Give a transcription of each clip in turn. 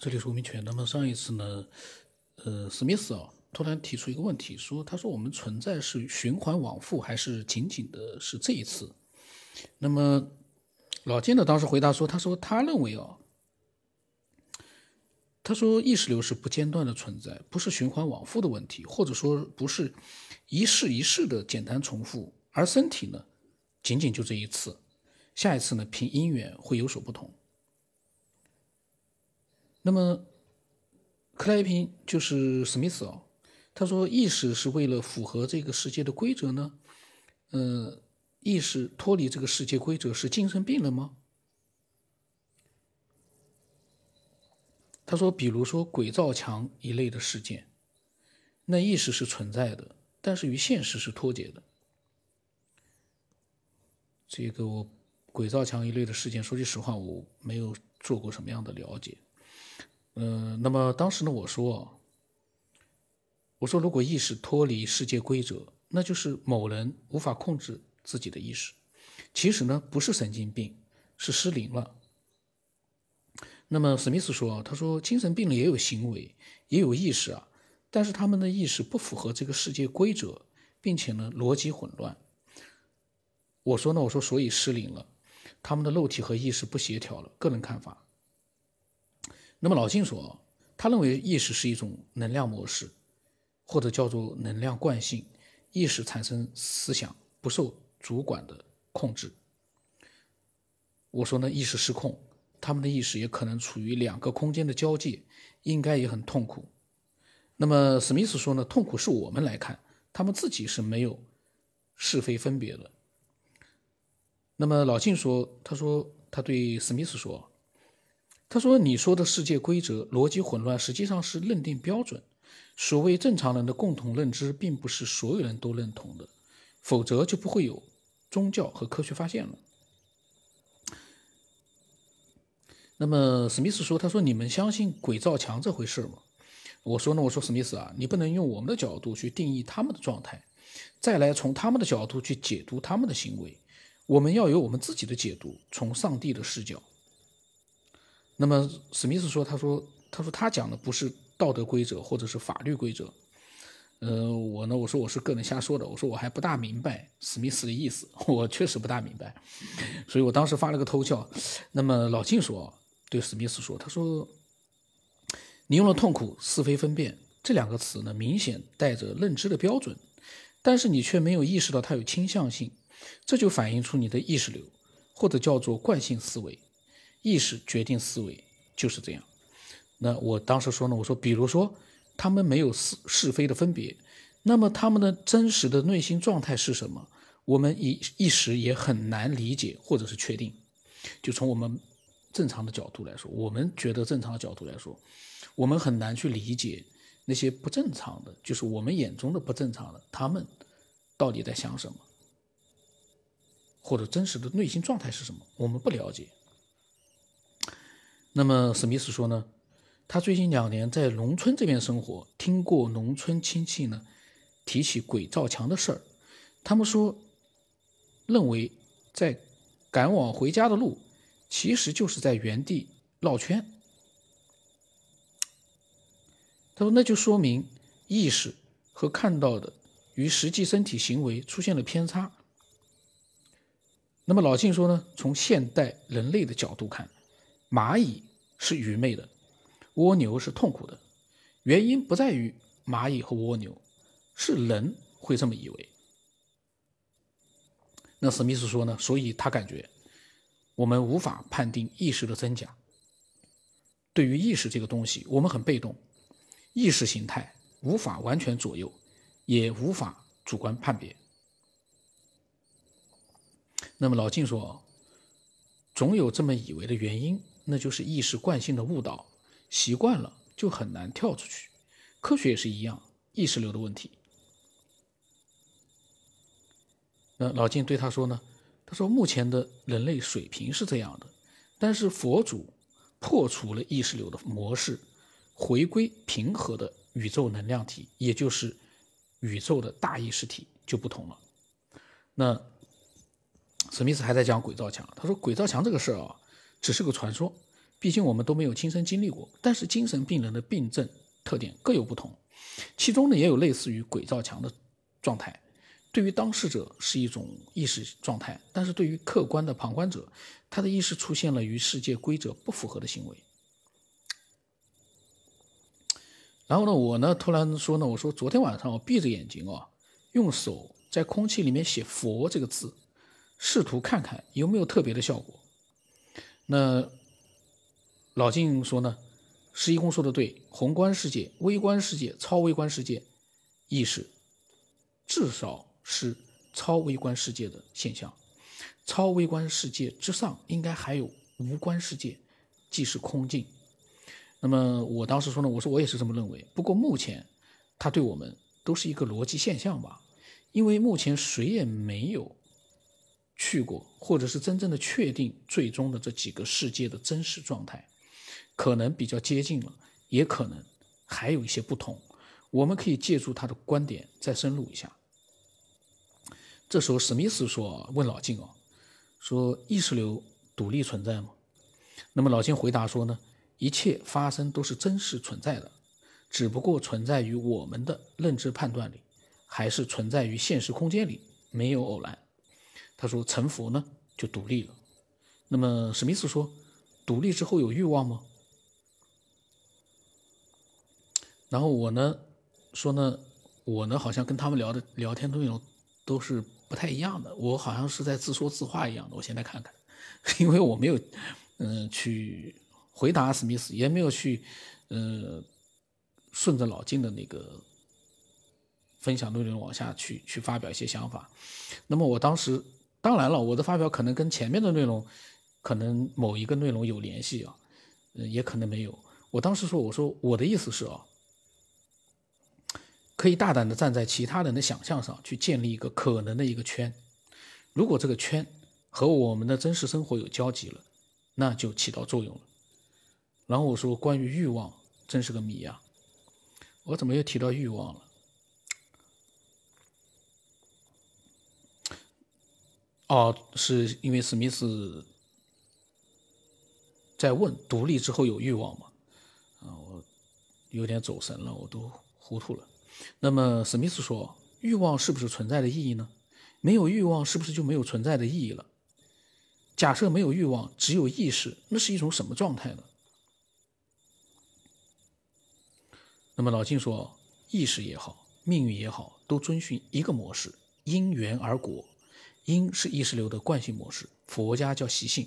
这里是吴明全。那么上一次呢，呃，史密斯啊突然提出一个问题，说他说我们存在是循环往复，还是仅仅的是这一次？那么老金呢当时回答说，他说他认为啊，他说意识流是不间断的存在，不是循环往复的问题，或者说不是一世一世的简单重复，而身体呢，仅仅就这一次，下一次呢凭因缘会有所不同。那么，克莱平就是史密斯哦，他说意识是为了符合这个世界的规则呢？呃，意识脱离这个世界规则是精神病了吗？他说，比如说鬼造墙一类的事件，那意识是存在的，但是与现实是脱节的。这个我鬼造墙一类的事件，说句实话，我没有做过什么样的了解。嗯，那么当时呢，我说，我说如果意识脱离世界规则，那就是某人无法控制自己的意识。其实呢，不是神经病，是失灵了。那么史密斯说，他说精神病人也有行为，也有意识啊，但是他们的意识不符合这个世界规则，并且呢逻辑混乱。我说呢，我说所以失灵了，他们的肉体和意识不协调了。个人看法。那么老金说，他认为意识是一种能量模式，或者叫做能量惯性。意识产生思想，不受主管的控制。我说呢，意识失控，他们的意识也可能处于两个空间的交界，应该也很痛苦。那么史密斯说呢，痛苦是我们来看，他们自己是没有是非分别的。那么老金说，他说他对史密斯说。他说：“你说的世界规则逻辑混乱，实际上是认定标准。所谓正常人的共同认知，并不是所有人都认同的，否则就不会有宗教和科学发现了。”那么史密斯说：“他说你们相信鬼造墙这回事吗？”我说：“呢，我说史密斯啊，你不能用我们的角度去定义他们的状态，再来从他们的角度去解读他们的行为。我们要有我们自己的解读，从上帝的视角。”那么史密斯说：“他说，他说他讲的不是道德规则或者是法律规则。呃，我呢，我说我是个人瞎说的。我说我还不大明白史密斯的意思，我确实不大明白。所以我当时发了个偷笑。那么老金说，对史密斯说，他说，你用了痛苦、是非分辨这两个词呢，明显带着认知的标准，但是你却没有意识到它有倾向性，这就反映出你的意识流，或者叫做惯性思维。”意识决定思维就是这样。那我当时说呢，我说，比如说他们没有是是非的分别，那么他们的真实的内心状态是什么？我们一一时也很难理解或者是确定。就从我们正常的角度来说，我们觉得正常的角度来说，我们很难去理解那些不正常的，就是我们眼中的不正常的，他们到底在想什么，或者真实的内心状态是什么？我们不了解。那么史密斯说呢，他最近两年在农村这边生活，听过农村亲戚呢提起鬼造墙的事儿，他们说认为在赶往回家的路，其实就是在原地绕圈。他说那就说明意识和看到的与实际身体行为出现了偏差。那么老晋说呢，从现代人类的角度看。蚂蚁是愚昧的，蜗牛是痛苦的，原因不在于蚂蚁和蜗牛，是人会这么以为。那史密斯说呢？所以他感觉我们无法判定意识的真假。对于意识这个东西，我们很被动，意识形态无法完全左右，也无法主观判别。那么老晋说，总有这么以为的原因。那就是意识惯性的误导，习惯了就很难跳出去。科学也是一样，意识流的问题。那老金对他说呢？他说目前的人类水平是这样的，但是佛祖破除了意识流的模式，回归平和的宇宙能量体，也就是宇宙的大意识体就不同了。那史密斯还在讲鬼造墙，他说鬼造墙这个事儿啊。只是个传说，毕竟我们都没有亲身经历过。但是精神病人的病症特点各有不同，其中呢也有类似于鬼照墙的状态。对于当事者是一种意识状态，但是对于客观的旁观者，他的意识出现了与世界规则不符合的行为。然后呢，我呢突然说呢，我说昨天晚上我闭着眼睛啊，用手在空气里面写“佛”这个字，试图看看有没有特别的效果。那老静说呢，十一公说的对，宏观世界、微观世界、超微观世界意识至少。是超微观世界的现象，超微观世界之上应该还有无观世界，即是空境。那么我当时说呢，我说我也是这么认为。不过目前，它对我们都是一个逻辑现象吧，因为目前谁也没有去过，或者是真正的确定最终的这几个世界的真实状态，可能比较接近了，也可能还有一些不同。我们可以借助他的观点再深入一下。这时候，史密斯说：“问老金哦，说意识流独立存在吗？”那么老金回答说：“呢，一切发生都是真实存在的，只不过存在于我们的认知判断里，还是存在于现实空间里，没有偶然。”他说：“成佛呢，就独立了。”那么史密斯说：“独立之后有欲望吗？”然后我呢说呢，我呢好像跟他们聊的聊天内容都是。不太一样的，我好像是在自说自话一样的。我现在看看，因为我没有，嗯，去回答史密斯，也没有去，呃，顺着老金的那个分享内容往下去去发表一些想法。那么我当时，当然了，我的发表可能跟前面的内容，可能某一个内容有联系啊，嗯，也可能没有。我当时说，我说我的意思是啊。可以大胆地站在其他人的想象上去建立一个可能的一个圈，如果这个圈和我们的真实生活有交集了，那就起到作用了。然后我说关于欲望真是个谜啊，我怎么又提到欲望了？哦，是因为史密斯在问独立之后有欲望吗？啊，我有点走神了，我都糊涂了。那么史密斯说：“欲望是不是存在的意义呢？没有欲望是不是就没有存在的意义了？假设没有欲望，只有意识，那是一种什么状态呢？”那么老金说：“意识也好，命运也好，都遵循一个模式：因缘而果。因是意识流的惯性模式，佛家叫习性；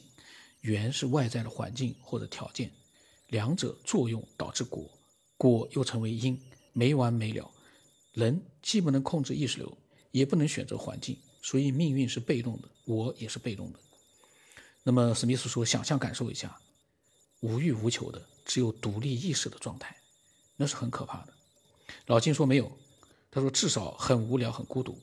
缘是外在的环境或者条件，两者作用导致果，果又成为因，没完没了。”人既不能控制意识流，也不能选择环境，所以命运是被动的，我也是被动的。那么史密斯说：“想象感受一下，无欲无求的，只有独立意识的状态，那是很可怕的。”老金说：“没有。”他说：“至少很无聊，很孤独。”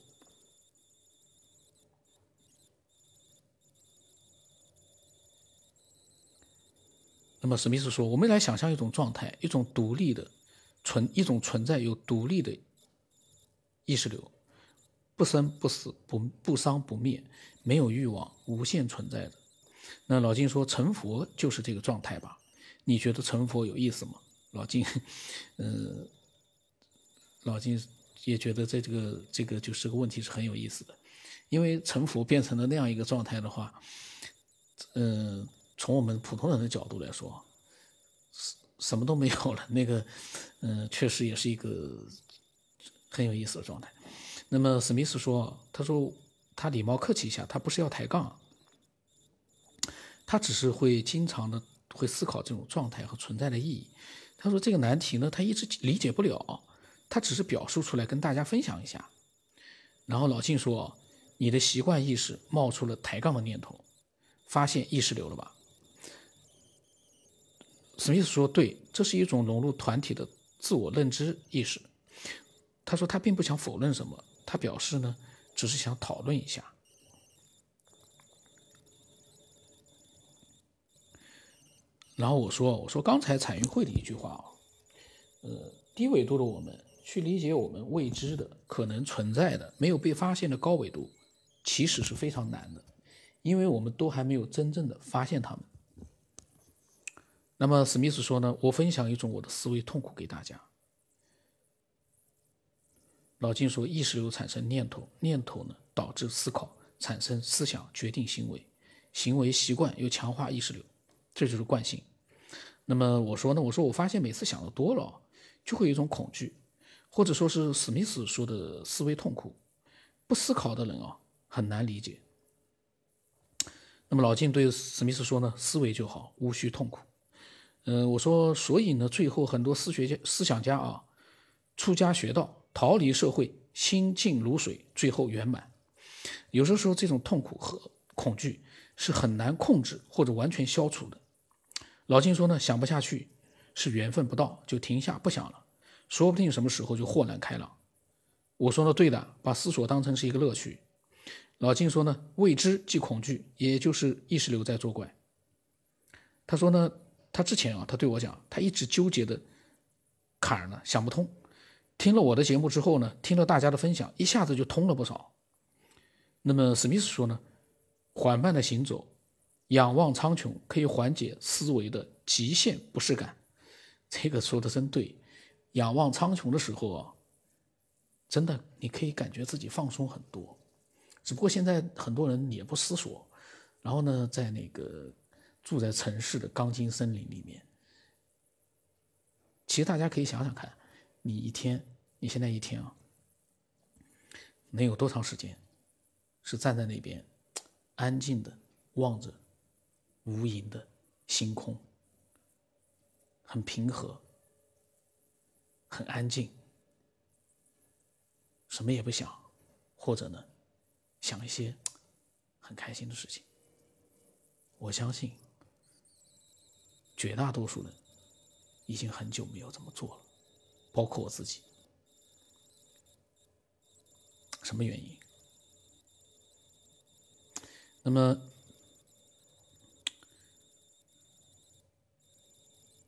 那么史密斯说：“我们来想象一种状态，一种独立的存，一种存在有独立的。”意识流不生不死不不伤不灭，没有欲望，无限存在的。那老金说成佛就是这个状态吧？你觉得成佛有意思吗？老金，嗯，老金也觉得在这个这个就是个问题是很有意思的，因为成佛变成了那样一个状态的话，嗯，从我们普通人的角度来说，什什么都没有了，那个，嗯，确实也是一个。很有意思的状态。那么史密斯说：“他说他礼貌客气一下，他不是要抬杠，他只是会经常的会思考这种状态和存在的意义。他说这个难题呢，他一直理解不了，他只是表述出来跟大家分享一下。然后老庆说：你的习惯意识冒出了抬杠的念头，发现意识流了吧？史密斯说：对，这是一种融入团体的自我认知意识。”他说他并不想否认什么，他表示呢，只是想讨论一下。然后我说，我说刚才彩云会的一句话啊，呃，低纬度的我们去理解我们未知的、可能存在的、没有被发现的高纬度，其实是非常难的，因为我们都还没有真正的发现它们。那么史密斯说呢，我分享一种我的思维痛苦给大家。老金说，意识流产生念头，念头呢导致思考，产生思想，决定行为，行为习惯又强化意识流，这就是惯性。那么我说呢，我说我发现每次想的多了，就会有一种恐惧，或者说是史密斯说的思维痛苦。不思考的人啊，很难理解。那么老金对史密斯说呢，思维就好，无需痛苦。嗯，我说，所以呢，最后很多思学家、思想家啊，出家学道，逃离社会，心静如水，最后圆满。有时候，这种痛苦和恐惧是很难控制或者完全消除的。老金说呢，想不下去是缘分不到，就停下不想了，说不定什么时候就豁然开朗。我说的对的，把思索当成是一个乐趣。老金说呢，未知即恐惧，也就是意识流在作怪。他说呢，他之前啊，他对我讲，他一直纠结的坎儿呢想不通。听了我的节目之后呢，听了大家的分享，一下子就通了不少。那么史密斯说呢，缓慢的行走，仰望苍穹，可以缓解思维的极限不适感。这个说的真对，仰望苍穹的时候啊。真的，你可以感觉自己放松很多，只不过现在很多人也不思索，然后呢，在那个住在城市的钢筋森林里面，其实大家可以想想看，你一天，你现在一天啊，能有多长时间是站在那边安静的望着无垠的星空，很平和，很安静。什么也不想，或者呢，想一些很开心的事情。我相信，绝大多数人已经很久没有这么做了，包括我自己。什么原因？那么，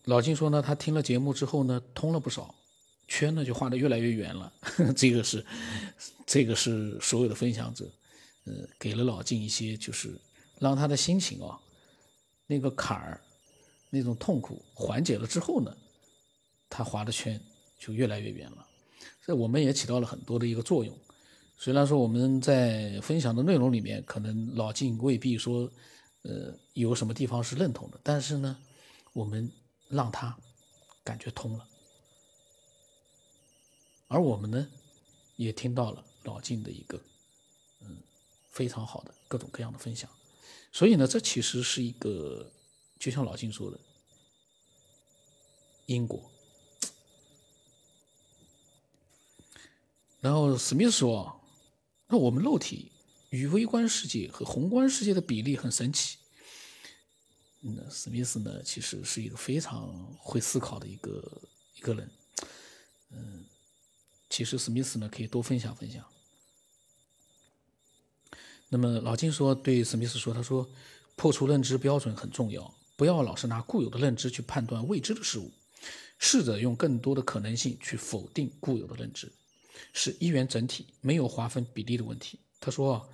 老金说呢，他听了节目之后呢，通了不少。圈呢就画的越来越圆了，这个是，这个是所有的分享者，呃，给了老金一些，就是让他的心情啊，那个坎儿，那种痛苦缓解了之后呢，他划的圈就越来越圆了。这我们也起到了很多的一个作用。虽然说我们在分享的内容里面，可能老金未必说，呃，有什么地方是认同的，但是呢，我们让他感觉通了。而我们呢，也听到了老晋的一个，嗯，非常好的各种各样的分享，所以呢，这其实是一个，就像老金说的，因果。然后史密斯说，那我们肉体与微观世界和宏观世界的比例很神奇。那史密斯呢，其实是一个非常会思考的一个一个人，嗯。其实史密斯呢可以多分享分享。那么老金说对史密斯说，他说破除认知标准很重要，不要老是拿固有的认知去判断未知的事物，试着用更多的可能性去否定固有的认知，是一元整体，没有划分比例的问题。他说，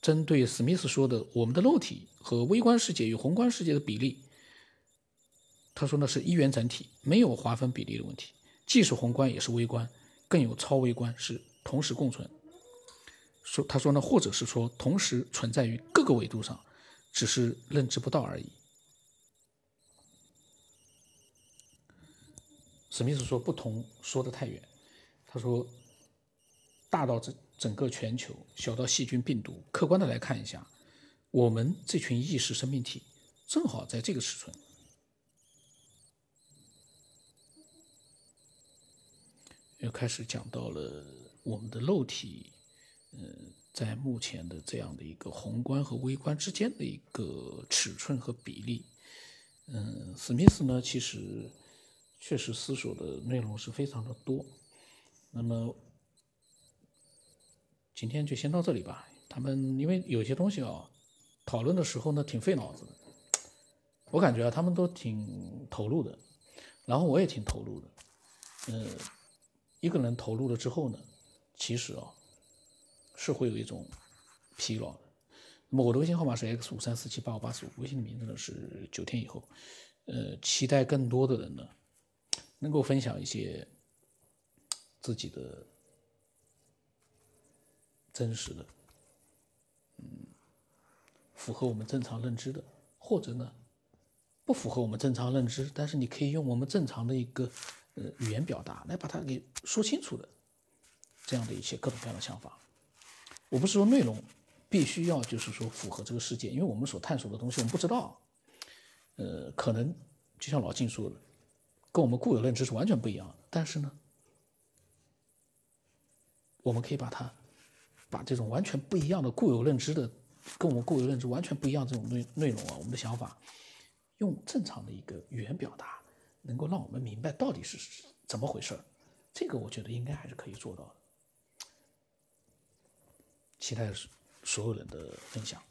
针对史密斯说的我们的肉体和微观世界与宏观世界的比例，他说呢是一元整体，没有划分比例的问题，既是宏观也是微观。更有超微观是同时共存，说他说呢，或者是说同时存在于各个维度上，只是认知不到而已。史密斯说不同说的太远，他说大到整整个全球，小到细菌病毒，客观的来看一下，我们这群意识生命体正好在这个尺寸。又开始讲到了我们的肉体，嗯，在目前的这样的一个宏观和微观之间的一个尺寸和比例，嗯，史密斯呢，其实确实思索的内容是非常的多。那么今天就先到这里吧。他们因为有些东西啊，讨论的时候呢，挺费脑子的。我感觉啊，他们都挺投入的，然后我也挺投入的，嗯。一个人投入了之后呢，其实啊，是会有一种疲劳的。那么我的微信号码是 x 五三四七八五八四五，微信的名字呢是九天以后。呃，期待更多的人呢，能够分享一些自己的真实的，嗯，符合我们正常认知的，或者呢，不符合我们正常认知，但是你可以用我们正常的一个呃语言表达来把它给说清楚的，这样的一些各种各样的想法。我不是说内容必须要就是说符合这个世界，因为我们所探索的东西我们不知道。呃，可能就像老晋说的，跟我们固有认知是完全不一样的。但是呢，我们可以把它，把这种完全不一样的固有认知的，跟我们固有认知完全不一样这种内内容啊，我们的想法，用正常的一个语言表达，能够让我们明白到底是怎么回事儿。这个我觉得应该还是可以做到的。期待所有人的分享。